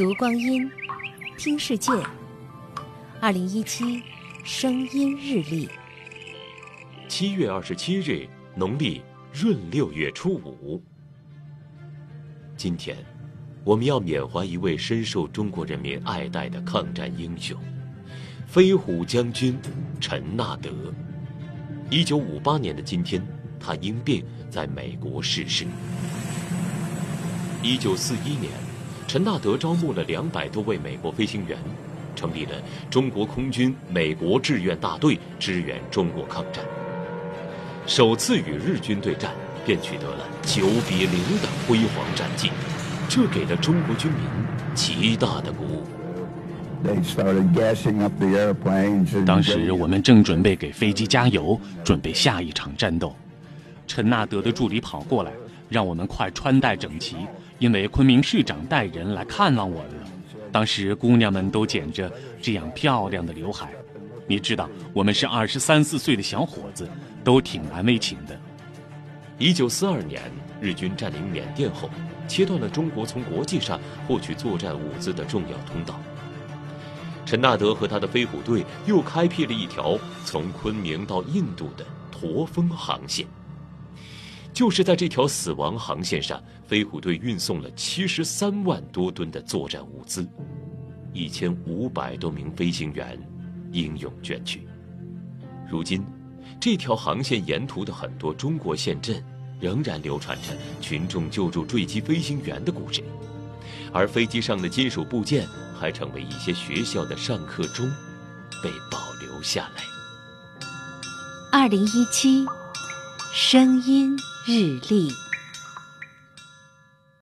读光阴，听世界。二零一七声音日历，七月二十七日，农历闰六月初五。今天，我们要缅怀一位深受中国人民爱戴的抗战英雄——飞虎将军陈纳德。一九五八年的今天，他因病在美国逝世。一九四一年，陈纳德招募了两百多位美国飞行员，成立了中国空军美国志愿大队，支援中国抗战。首次与日军对战，便取得了九比零的辉煌战绩，这给了中国军民极大的鼓舞。当时我们正准备给飞机加油，准备下一场战斗。陈纳德的助理跑过来，让我们快穿戴整齐，因为昆明市长带人来看望我们了。当时姑娘们都剪着这样漂亮的刘海，你知道，我们是二十三四岁的小伙子，都挺难为情的。一九四二年，日军占领缅甸后，切断了中国从国际上获取作战物资的重要通道。陈纳德和他的飞虎队又开辟了一条从昆明到印度的驼峰航线。就是在这条死亡航线上，飞虎队运送了七十三万多吨的作战物资，一千五百多名飞行员英勇捐躯。如今，这条航线沿途的很多中国县镇仍然流传着群众救助坠机飞行员的故事，而飞机上的金属部件。还成为一些学校的上课钟，被保留下来。二零一七声音日历。